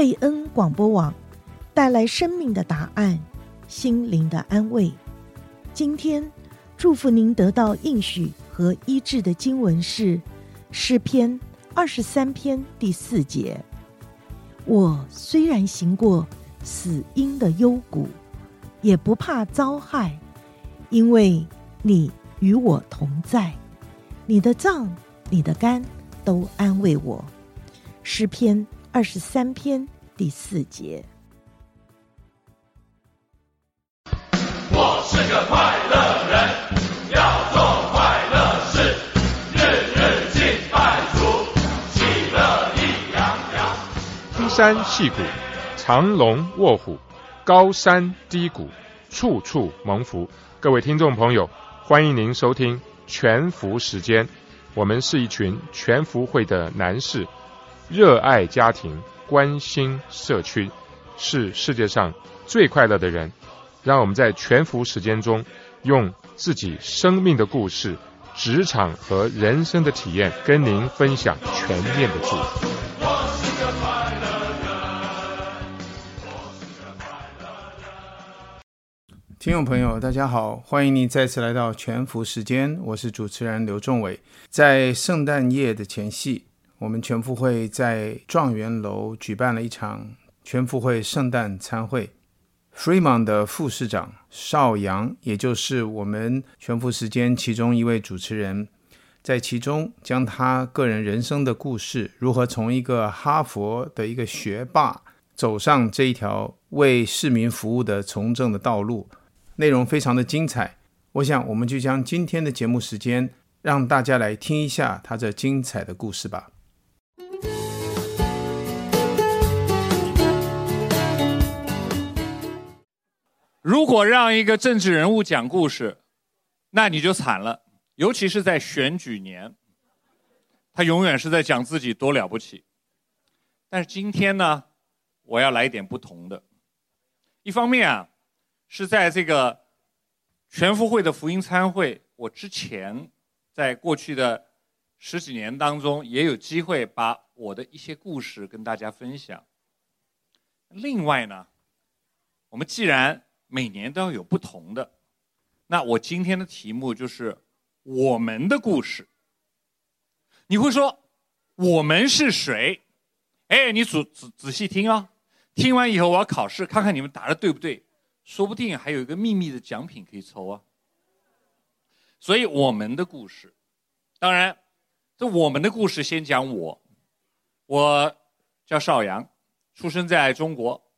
贝恩广播网带来生命的答案，心灵的安慰。今天祝福您得到应许和医治的经文是诗篇二十三篇第四节。我虽然行过死荫的幽谷，也不怕遭害，因为你与我同在，你的脏、你的肝都安慰我。诗篇二十三篇第四节。我是个快乐人，要做快乐事，日日敬拜主，喜乐意洋洋。青山细谷，藏龙卧虎，高山低谷，处处蒙福。各位听众朋友，欢迎您收听全福时间。我们是一群全福会的男士。热爱家庭，关心社区，是世界上最快乐的人。让我们在全福时间中，用自己生命的故事、职场和人生的体验，跟您分享全面的祝福。听众朋友，大家好，欢迎您再次来到全福时间，我是主持人刘仲伟。在圣诞夜的前夕。我们全福会在状元楼举办了一场全福会圣诞餐会。Fremont 的副市长邵阳，也就是我们全福时间其中一位主持人，在其中将他个人人生的故事，如何从一个哈佛的一个学霸走上这一条为市民服务的从政的道路，内容非常的精彩。我想，我们就将今天的节目时间，让大家来听一下他这精彩的故事吧。如果让一个政治人物讲故事，那你就惨了。尤其是在选举年，他永远是在讲自己多了不起。但是今天呢，我要来一点不同的。一方面啊，是在这个全福会的福音参会，我之前在过去的十几年当中，也有机会把我的一些故事跟大家分享。另外呢，我们既然每年都要有不同的，那我今天的题目就是我们的故事。你会说我们是谁？哎，你仔仔仔细听啊！听完以后我要考试，看看你们答的对不对，说不定还有一个秘密的奖品可以抽啊。所以我们的故事，当然，这我们的故事先讲我，我叫邵阳，出生在中国。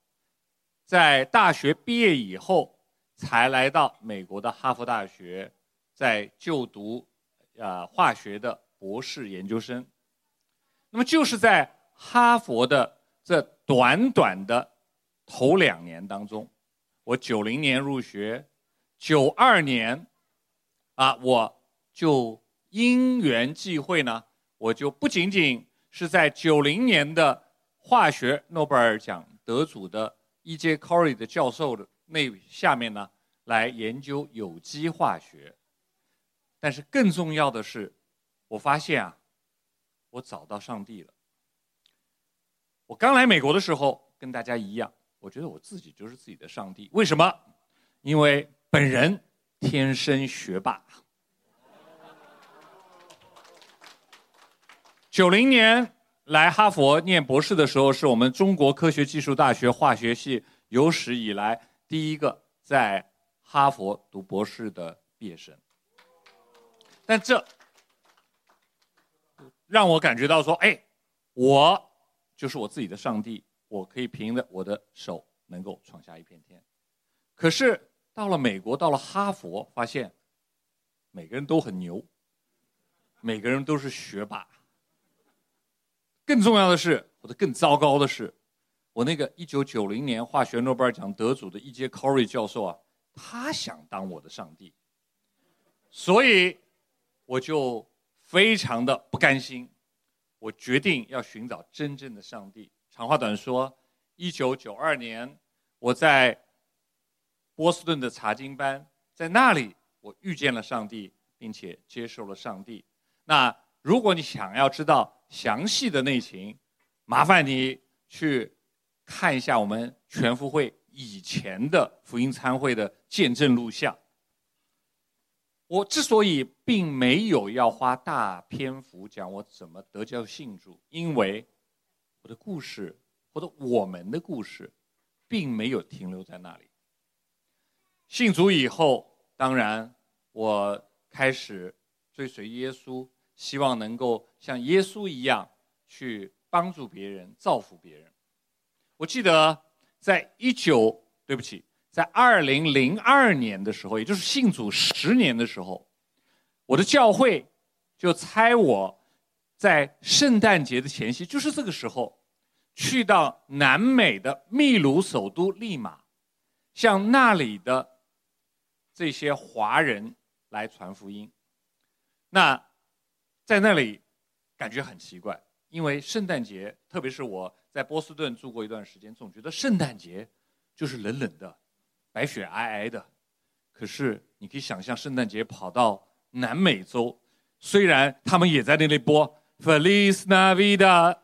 在大学毕业以后，才来到美国的哈佛大学，在就读，呃，化学的博士研究生。那么就是在哈佛的这短短的头两年当中，我九零年入学，九二年，啊，我就因缘际会呢，我就不仅仅是在九零年的化学诺贝尔奖得主的。E.J. Corey 的教授的那下面呢，来研究有机化学。但是更重要的是，我发现啊，我找到上帝了。我刚来美国的时候，跟大家一样，我觉得我自己就是自己的上帝。为什么？因为本人天生学霸。九零年。来哈佛念博士的时候，是我们中国科学技术大学化学系有史以来第一个在哈佛读博士的毕业生。但这让我感觉到说，哎，我就是我自己的上帝，我可以凭着我的手能够闯下一片天。可是到了美国，到了哈佛，发现每个人都很牛，每个人都是学霸。更重要的是，或者更糟糕的是，我那个一九九零年化学诺贝尔奖得主的 E.J. Corey 教授啊，他想当我的上帝，所以我就非常的不甘心，我决定要寻找真正的上帝。长话短说，一九九二年，我在波士顿的查经班，在那里我遇见了上帝，并且接受了上帝。那如果你想要知道，详细的内情，麻烦你去看一下我们全福会以前的福音参会的见证录像。我之所以并没有要花大篇幅讲我怎么得救信主，因为我的故事或者我们的故事，并没有停留在那里。信主以后，当然我开始追随耶稣，希望能够像耶稣一样去帮助别人、造福别人。我记得在一九，对不起，在二零零二年的时候，也就是信主十年的时候，我的教会就差我在圣诞节的前夕，就是这个时候，去到南美的秘鲁首都利马，向那里的这些华人来传福音。那在那里感觉很奇怪，因为圣诞节，特别是我。在波士顿住过一段时间，总觉得圣诞节就是冷冷的、白雪皑皑的。可是你可以想象，圣诞节跑到南美洲，虽然他们也在那里播 Feliz Navidad，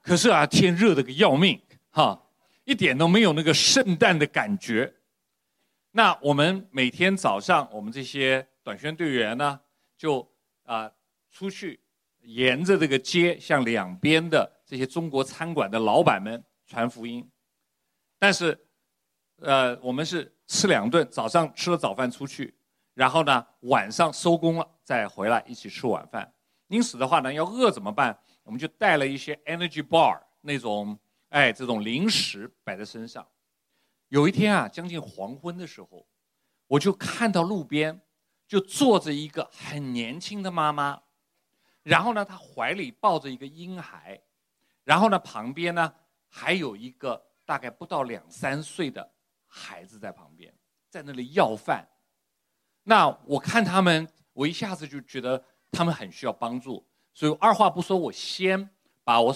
可是啊，天热得个要命，哈，一点都没有那个圣诞的感觉。那我们每天早上，我们这些短宣队员呢，就啊、出去。沿着这个街，向两边的这些中国餐馆的老板们传福音。但是，呃，我们是吃两顿，早上吃了早饭出去，然后呢，晚上收工了再回来一起吃晚饭。因此的话呢，要饿怎么办？我们就带了一些 energy bar 那种，哎，这种零食摆在身上。有一天啊，将近黄昏的时候，我就看到路边就坐着一个很年轻的妈妈。然后呢，他怀里抱着一个婴孩，然后呢，旁边呢还有一个大概不到两三岁的孩子在旁边，在那里要饭。那我看他们，我一下子就觉得他们很需要帮助，所以二话不说，我先把我，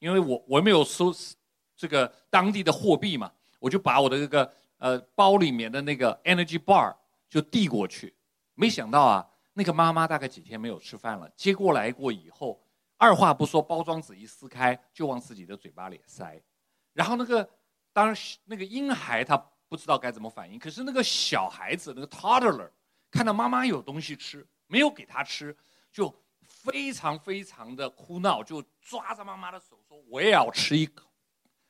因为我我没有收这个当地的货币嘛，我就把我的这个呃包里面的那个 energy bar 就递过去，没想到啊。那个妈妈大概几天没有吃饭了，接过来过以后，二话不说，包装纸一撕开就往自己的嘴巴里塞，然后那个当时那个婴孩他不知道该怎么反应，可是那个小孩子那个 toddler 看到妈妈有东西吃，没有给他吃，就非常非常的哭闹，就抓着妈妈的手说我也要吃一口，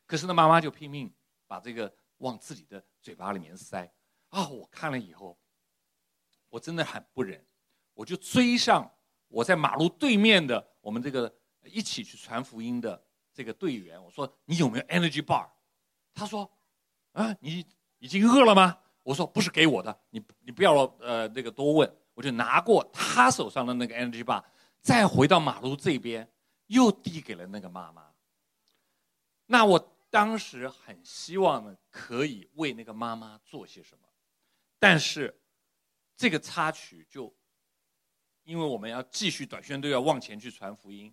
可是那妈妈就拼命把这个往自己的嘴巴里面塞，啊，我看了以后，我真的很不忍。我就追上我在马路对面的我们这个一起去传福音的这个队员，我说：“你有没有 energy bar？” 他说：“啊，你已经饿了吗？”我说：“不是给我的，你你不要呃那个多问。”我就拿过他手上的那个 energy bar，再回到马路这边，又递给了那个妈妈。那我当时很希望呢，可以为那个妈妈做些什么，但是这个插曲就。因为我们要继续短宣队要往前去传福音，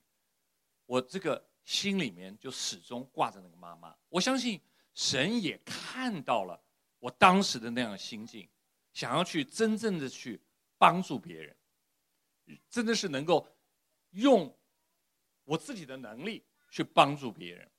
我这个心里面就始终挂着那个妈妈。我相信神也看到了我当时的那样心境，想要去真正的去帮助别人，真的是能够用我自己的能力去帮助别人。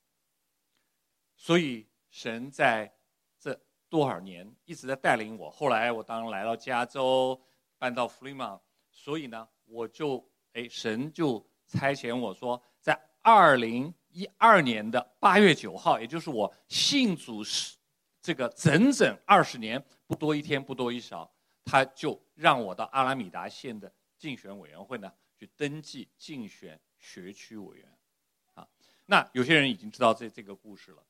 所以神在这多少年一直在带领我。后来我当来到加州，搬到弗里曼。所以呢，我就哎，神就差遣我说，在二零一二年的八月九号，也就是我信主是这个整整二十年不多一天不多一少，他就让我到阿拉米达县的竞选委员会呢去登记竞选学区委员，啊，那有些人已经知道这这个故事了。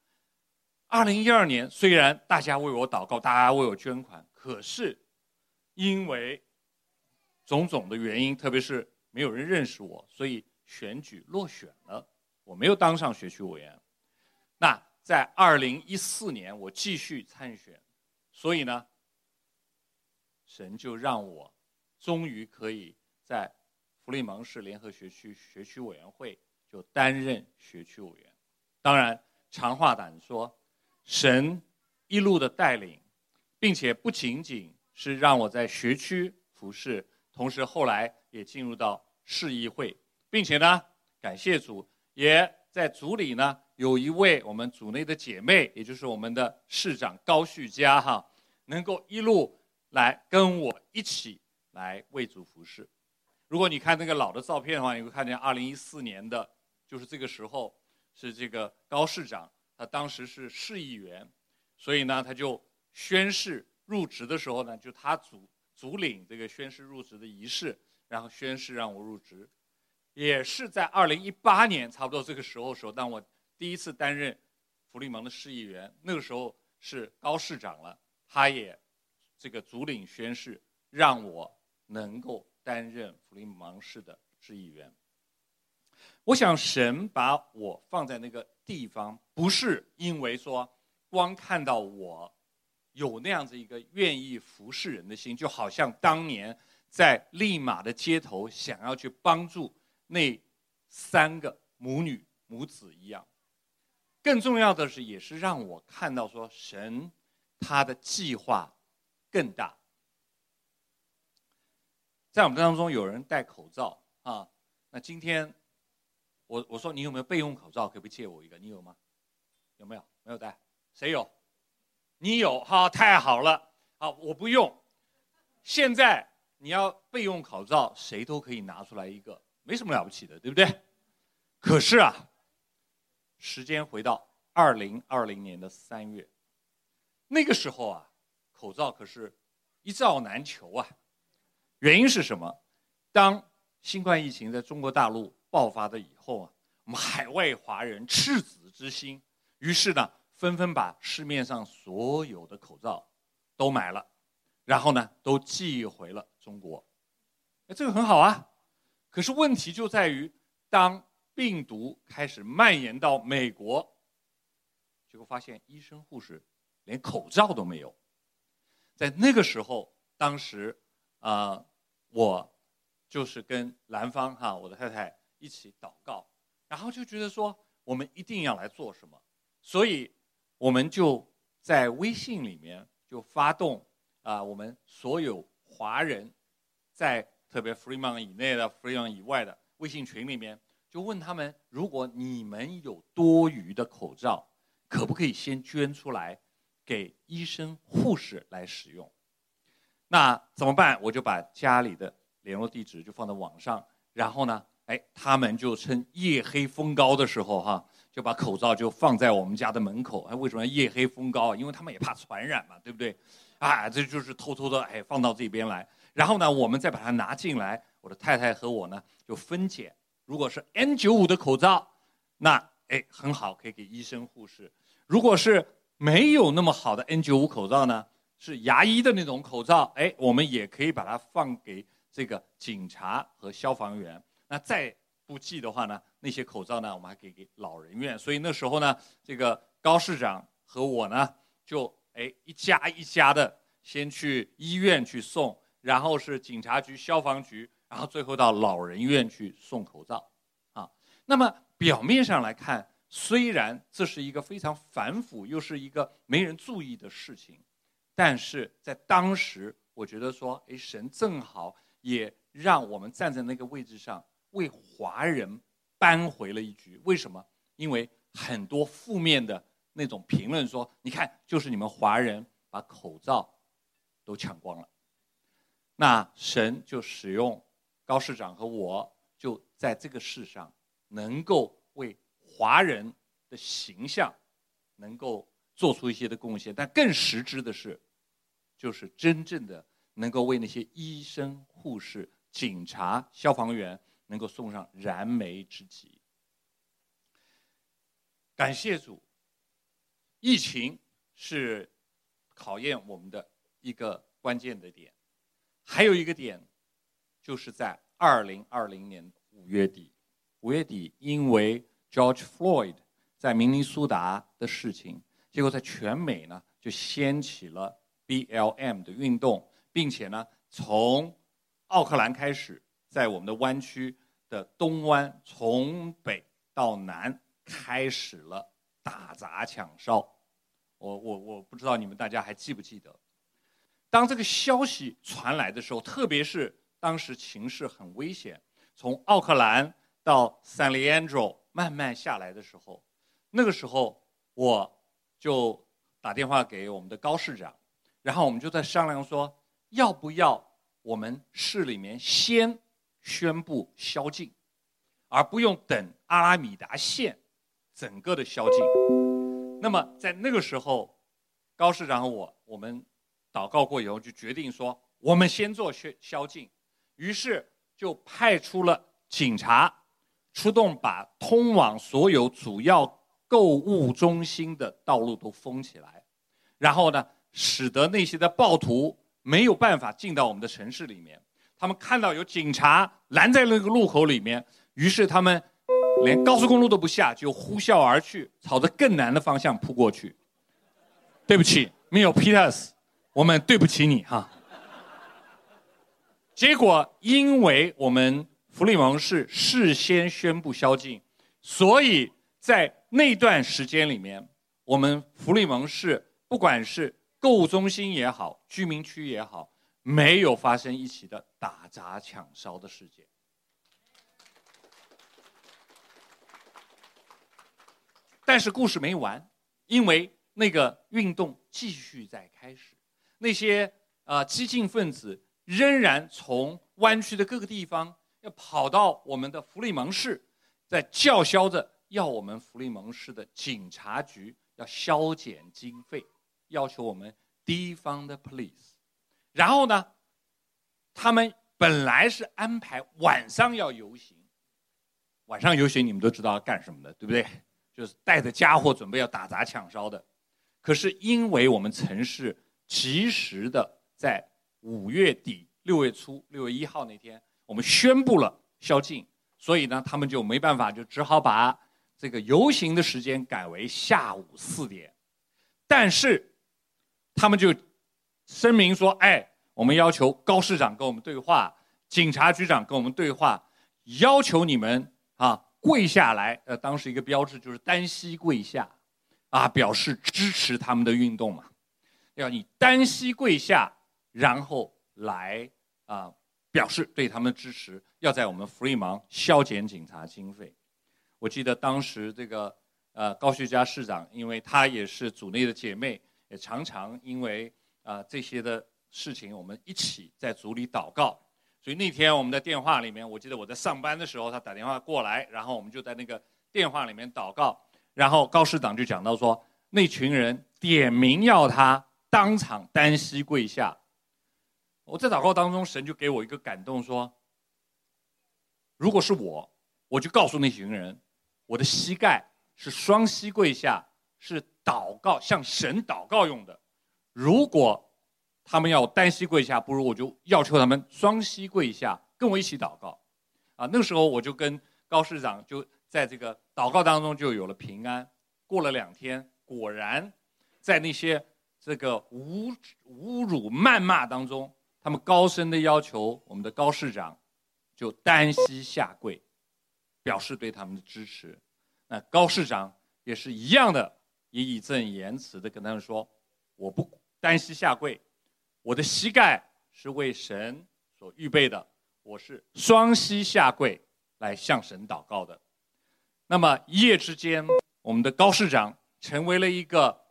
二零一二年虽然大家为我祷告，大家为我捐款，可是因为种种的原因，特别是没有人认识我，所以选举落选了，我没有当上学区委员。那在二零一四年，我继续参选，所以呢，神就让我终于可以在弗利蒙市联合学区学区委员会就担任学区委员。当然，长话短说，神一路的带领，并且不仅仅是让我在学区服侍。同时，后来也进入到市议会，并且呢，感谢主，也在组里呢，有一位我们组内的姐妹，也就是我们的市长高旭佳哈，能够一路来跟我一起来为主服侍。如果你看那个老的照片的话，你会看见二零一四年的，就是这个时候是这个高市长，他当时是市议员，所以呢，他就宣誓入职的时候呢，就他组主领这个宣誓入职的仪式，然后宣誓让我入职。也是在二零一八年差不多这个时候时候，当我第一次担任福利盟的市议员，那个时候是高市长了，他也这个主领宣誓，让我能够。担任福利芒市的市议员，我想神把我放在那个地方，不是因为说光看到我有那样子一个愿意服侍人的心，就好像当年在利马的街头想要去帮助那三个母女母子一样。更重要的是，也是让我看到说神他的计划更大。在我们当中有人戴口罩啊，那今天我我说你有没有备用口罩？可不可以借我一个？你有吗？有没有？没有戴？谁有？你有？哈，太好了。好，我不用。现在你要备用口罩，谁都可以拿出来一个，没什么了不起的，对不对？可是啊，时间回到二零二零年的三月，那个时候啊，口罩可是一罩难求啊。原因是什么？当新冠疫情在中国大陆爆发的以后啊，我们海外华人赤子之心，于是呢，纷纷把市面上所有的口罩都买了，然后呢，都寄回了中国。哎，这个很好啊。可是问题就在于，当病毒开始蔓延到美国，结果发现医生护士连口罩都没有。在那个时候，当时啊。我就是跟兰芳哈，我的太太一起祷告，然后就觉得说，我们一定要来做什么，所以我们就在微信里面就发动啊，我们所有华人在特别 Fremont 以内的 Fremont 以外的微信群里面，就问他们，如果你们有多余的口罩，可不可以先捐出来给医生护士来使用？那怎么办？我就把家里的联络地址就放在网上，然后呢，哎，他们就趁夜黑风高的时候，哈，就把口罩就放在我们家的门口。哎，为什么夜黑风高？因为他们也怕传染嘛，对不对？啊，这就是偷偷的，哎，放到这边来。然后呢，我们再把它拿进来。我的太太和我呢，就分拣。如果是 N95 的口罩，那哎很好，可以给医生护士。如果是没有那么好的 N95 口罩呢？是牙医的那种口罩，哎，我们也可以把它放给这个警察和消防员。那再不济的话呢，那些口罩呢，我们还可以给老人院。所以那时候呢，这个高市长和我呢，就哎一家一家的先去医院去送，然后是警察局、消防局，然后最后到老人院去送口罩。啊，那么表面上来看，虽然这是一个非常反腐又是一个没人注意的事情。但是在当时，我觉得说，哎，神正好也让我们站在那个位置上，为华人扳回了一局。为什么？因为很多负面的那种评论说，你看，就是你们华人把口罩都抢光了。那神就使用高市长和我，就在这个世上，能够为华人的形象，能够。做出一些的贡献，但更实质的是，就是真正的能够为那些医生、护士、警察、消防员能够送上燃眉之急。感谢主，疫情是考验我们的一个关键的点，还有一个点，就是在二零二零年五月底，五月底因为 George Floyd 在明尼苏达的事情。结果在全美呢，就掀起了 BLM 的运动，并且呢，从奥克兰开始，在我们的湾区的东湾，从北到南开始了打砸抢烧。我我我不知道你们大家还记不记得，当这个消息传来的时候，特别是当时情势很危险，从奥克兰到 San Leandro 慢慢下来的时候。那个时候我就打电话给我们的高市长，然后我们就在商量说，要不要我们市里面先宣布宵禁，而不用等阿拉米达县整个的宵禁。那么在那个时候，高市长和我我们祷告过以后，就决定说，我们先做宵宵禁。于是就派出了警察，出动把通往所有主要购物中心的道路都封起来，然后呢，使得那些的暴徒没有办法进到我们的城市里面。他们看到有警察拦在那个路口里面，于是他们连高速公路都不下，就呼啸而去，朝着更南的方向扑过去。对不起，没有 Peters，我们对不起你哈。结果，因为我们弗利蒙市事先宣布宵禁，所以在那段时间里面，我们弗利蒙市不管是购物中心也好，居民区也好，没有发生一起的打砸抢烧的事件。但是故事没完，因为那个运动继续在开始，那些啊、呃、激进分子。仍然从湾区的各个地方要跑到我们的弗利蒙市，在叫嚣着要我们弗利蒙市的警察局要削减经费，要求我们地方的 police。然后呢，他们本来是安排晚上要游行，晚上游行你们都知道要干什么的，对不对？就是带着家伙准备要打砸抢烧的。可是因为我们城市及时的在五月底、六月初、六月一号那天，我们宣布了宵禁，所以呢，他们就没办法，就只好把这个游行的时间改为下午四点。但是，他们就声明说：“哎，我们要求高市长跟我们对话，警察局长跟我们对话，要求你们啊跪下来。呃，当时一个标志就是单膝跪下，啊，表示支持他们的运动嘛。要你单膝跪下。”然后来啊、表示对他们的支持，要在我们弗利芒削减警察经费。我记得当时这个呃高学佳市长，因为他也是组内的姐妹，也常常因为啊、这些的事情，我们一起在组里祷告。所以那天我们的电话里面，我记得我在上班的时候，他打电话过来，然后我们就在那个电话里面祷告。然后高市长就讲到说，那群人点名要他当场单膝跪下。我在祷告当中，神就给我一个感动，说：如果是我，我就告诉那群人，我的膝盖是双膝跪下，是祷告向神祷告用的。如果他们要单膝跪下，不如我就要求他们双膝跪下，跟我一起祷告。啊，那个时候我就跟高市长就在这个祷告当中就有了平安。过了两天，果然在那些这个侮侮辱谩骂当中。他们高声的要求我们的高市长，就单膝下跪，表示对他们的支持。那高市长也是一样的，也义正言辞的跟他们说：“我不单膝下跪，我的膝盖是为神所预备的，我是双膝下跪来向神祷告的。”那么一夜之间，我们的高市长成为了一个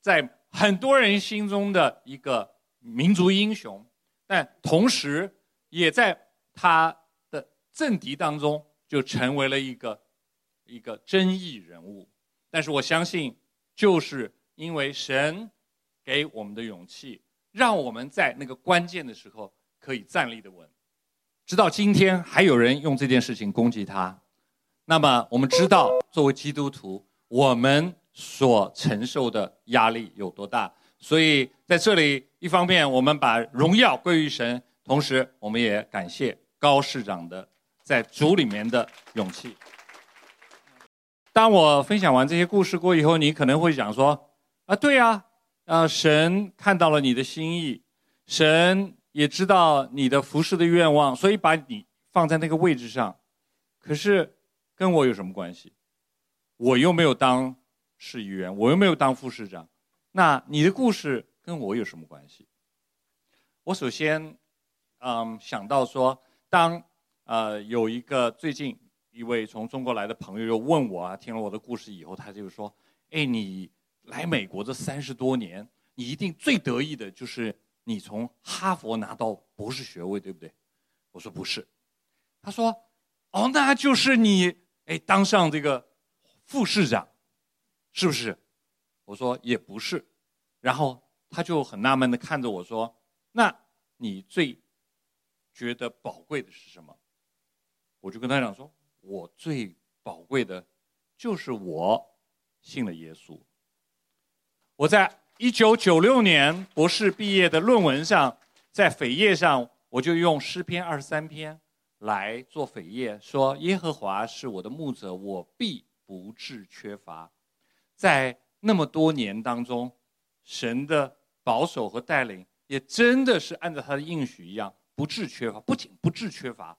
在很多人心中的一个民族英雄。但同时，也在他的政敌当中，就成为了一个一个争议人物。但是我相信，就是因为神给我们的勇气，让我们在那个关键的时候可以站立的稳。直到今天，还有人用这件事情攻击他。那么，我们知道，作为基督徒，我们所承受的压力有多大。所以在这里，一方面我们把荣耀归于神，同时我们也感谢高市长的在主里面的勇气。当我分享完这些故事过以后，你可能会讲说：啊，对啊，啊，神看到了你的心意，神也知道你的服侍的愿望，所以把你放在那个位置上。可是跟我有什么关系？我又没有当市议员，我又没有当副市长。那你的故事跟我有什么关系？我首先，嗯，想到说，当呃有一个最近一位从中国来的朋友又问我啊，听了我的故事以后，他就说：“哎，你来美国这三十多年，你一定最得意的就是你从哈佛拿到博士学位，对不对？”我说：“不是。”他说：“哦，那就是你哎当上这个副市长，是不是？”我说：“也不是。”然后他就很纳闷的看着我说：“那你最觉得宝贵的是什么？”我就跟他讲说。我最宝贵的，就是我信了耶稣。我在一九九六年博士毕业的论文上，在扉页上，我就用诗篇二十三篇来做扉页，说：“耶和华是我的牧者，我必不致缺乏。”在那么多年当中，神的保守和带领，也真的是按照他的应许一样，不致缺乏。不仅不致缺乏，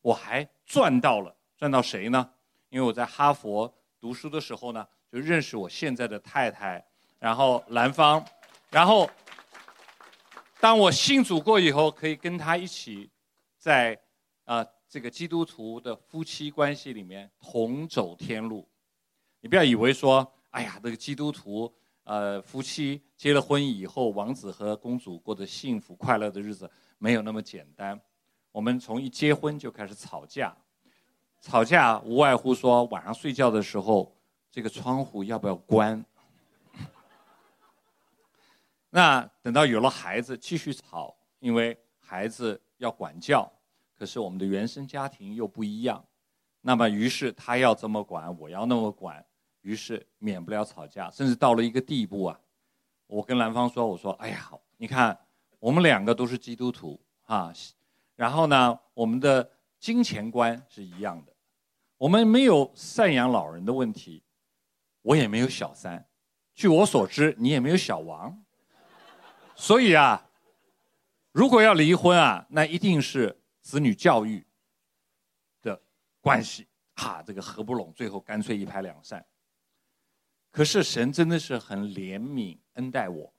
我还赚到了。赚到谁呢？因为我在哈佛读书的时候呢，就认识我现在的太太，然后兰芳，然后当我信主过以后，可以跟他一起在啊、这个基督徒的夫妻关系里面同走天路。你不要以为说，哎呀，这个基督徒呃夫妻结了婚以后，王子和公主过着幸福快乐的日子，没有那么简单。我们从一结婚就开始吵架。吵架无外乎说晚上睡觉的时候，这个窗户要不要关？那等到有了孩子，继续吵，因为孩子要管教，可是我们的原生家庭又不一样，那么于是他要这么管，我要那么管，于是免不了吵架，甚至到了一个地步啊，我跟兰芳说：“我说，哎呀，你看我们两个都是基督徒啊，然后呢，我们的金钱观是一样的。”我们没有赡养老人的问题，我也没有小三，据我所知，你也没有小王，所以啊，如果要离婚啊，那一定是子女教育的关系，哈，这个合不拢，最后干脆一拍两散。可是神真的是很怜悯恩待我，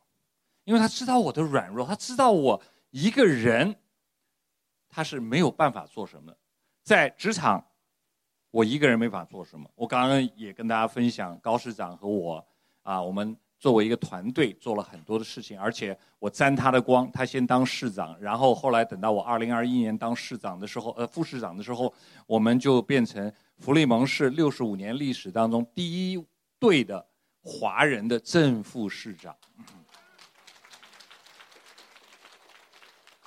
因为他知道我的软弱，他知道我一个人他是没有办法做什么，在职场。我一个人没法做什么。我刚刚也跟大家分享，高市长和我啊，我们作为一个团队做了很多的事情，而且我沾他的光，他先当市长，然后后来等到我二零二一年当市长的时候，呃，副市长的时候，我们就变成福利蒙市六十五年历史当中第一对的华人的正副市长。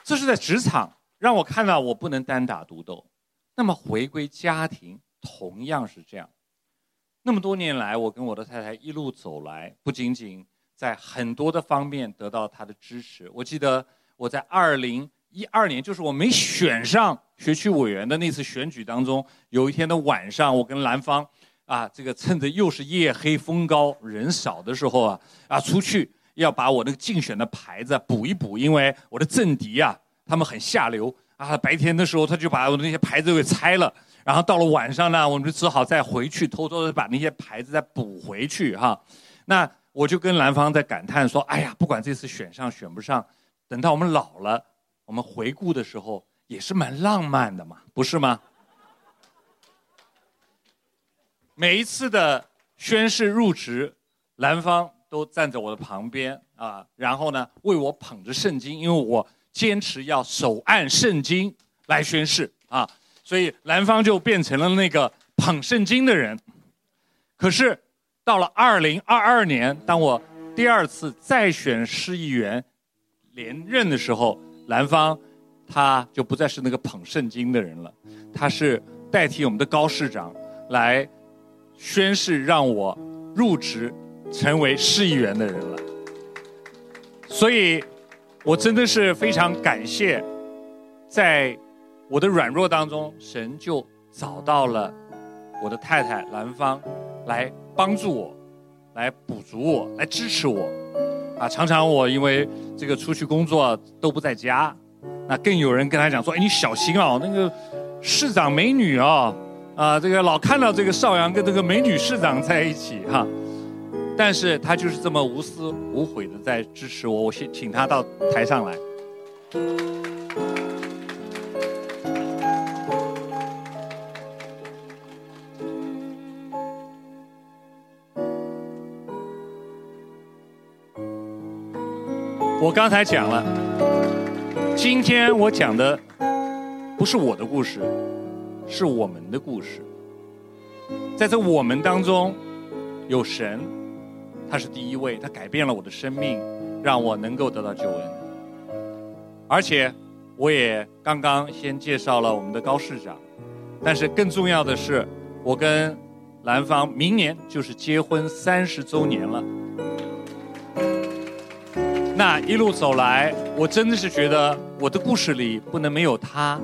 这是在职场让我看到我不能单打独斗。那么回归家庭。同样是这样，那么多年来，我跟我的太太一路走来，不仅仅在很多的方面得到她的支持。我记得我在二零一二年，就是我没选上学区委员的那次选举当中，有一天的晚上，我跟兰芳啊，这个趁着又是夜黑风高、人少的时候啊，啊，出去要把我那个竞选的牌子补一补，因为我的政敌啊，他们很下流啊，白天的时候他就把我的那些牌子给拆了。然后到了晚上呢，我们就只好再回去偷偷的把那些牌子再补回去哈。那我就跟兰芳在感叹说：“哎呀，不管这次选上选不上，等到我们老了，我们回顾的时候也是蛮浪漫的嘛，不是吗？”每一次的宣誓入职，兰芳都站在我的旁边啊，然后呢为我捧着圣经，因为我坚持要手按圣经来宣誓啊。所以兰芳就变成了那个捧圣经的人。可是到了二零二二年，当我第二次再选市议员连任的时候，兰芳他就不再是那个捧圣经的人了，他是代替我们的高市长来宣誓让我入职成为市议员的人了。所以，我真的是非常感谢在。我的软弱当中，神就找到了我的太太兰芳，来帮助我，来补足我，来支持我。啊，常常我因为这个出去工作都不在家，那更有人跟他讲说：“哎，你小心哦，那个市长美女哦，啊，这个老看到这个少阳跟这个美女市长在一起哈。”但是他就是这么无私无悔的在支持我。我先请他到台上来。我刚才讲了，今天我讲的不是我的故事，是我们的故事。在这我们当中，有神，他是第一位，他改变了我的生命，让我能够得到救恩。而且，我也刚刚先介绍了我们的高市长，但是更重要的是，我跟兰芳明年就是结婚三十周年了。那一路走来，我真的是觉得我的故事里不能没有他，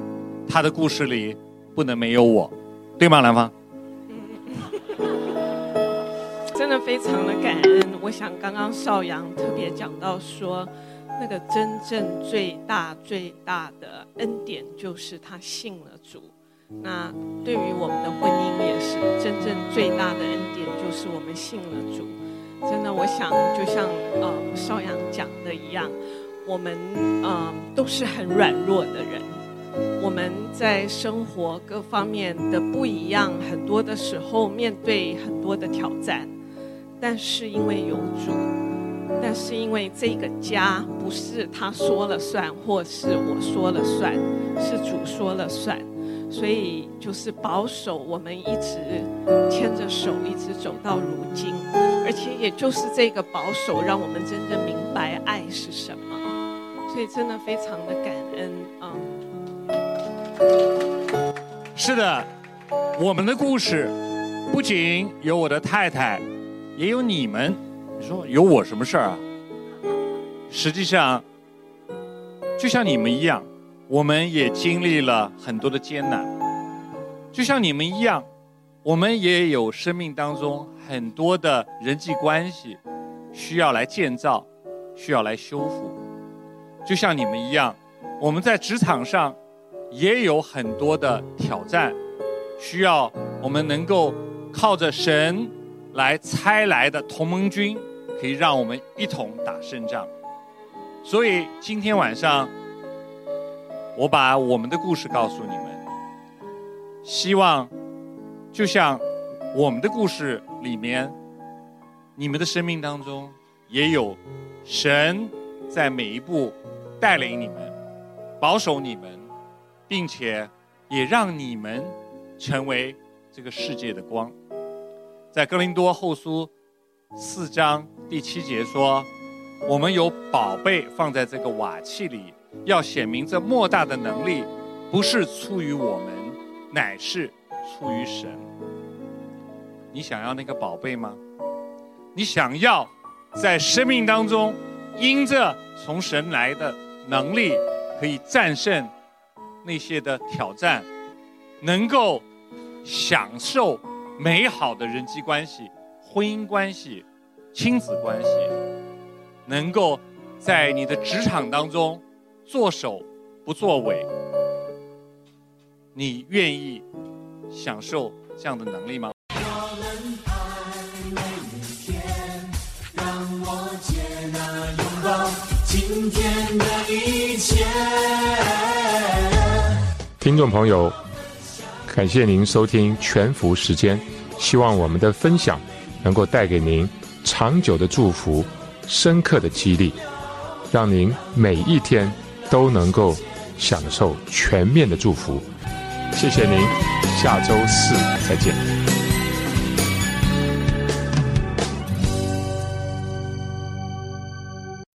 他的故事里不能没有我，对吗，兰芳？真的非常的感恩。我想刚刚少阳特别讲到说，那个真正最大最大的恩典就是他信了主。那对于我们的婚姻也是真正最大的恩典，就是我们信了主。真的，我想就像呃邵阳讲的一样，我们呃都是很软弱的人，我们在生活各方面的不一样，很多的时候面对很多的挑战，但是因为有主，但是因为这个家不是他说了算，或是我说了算，是主说了算，所以就是保守我们一直牵着手，一直走到如今。而且也就是这个保守，让我们真正明白爱是什么，所以真的非常的感恩啊！是的，我们的故事不仅有我的太太，也有你们。你说有我什么事儿啊？实际上，就像你们一样，我们也经历了很多的艰难，就像你们一样，我们也有生命当中。很多的人际关系需要来建造，需要来修复，就像你们一样，我们在职场上也有很多的挑战，需要我们能够靠着神来差来的同盟军，可以让我们一同打胜仗。所以今天晚上，我把我们的故事告诉你们，希望就像我们的故事。里面，你们的生命当中也有神在每一步带领你们、保守你们，并且也让你们成为这个世界的光。在哥林多后书四章第七节说：“我们有宝贝放在这个瓦器里，要显明这莫大的能力不是出于我们，乃是出于神。”你想要那个宝贝吗？你想要在生命当中，因着从神来的能力，可以战胜那些的挑战，能够享受美好的人际关系、婚姻关系、亲子关系，能够在你的职场当中做首不作尾，你愿意享受这样的能力吗？听众朋友，感谢您收听全福时间，希望我们的分享能够带给您长久的祝福、深刻的激励，让您每一天都能够享受全面的祝福。谢谢您，下周四再见。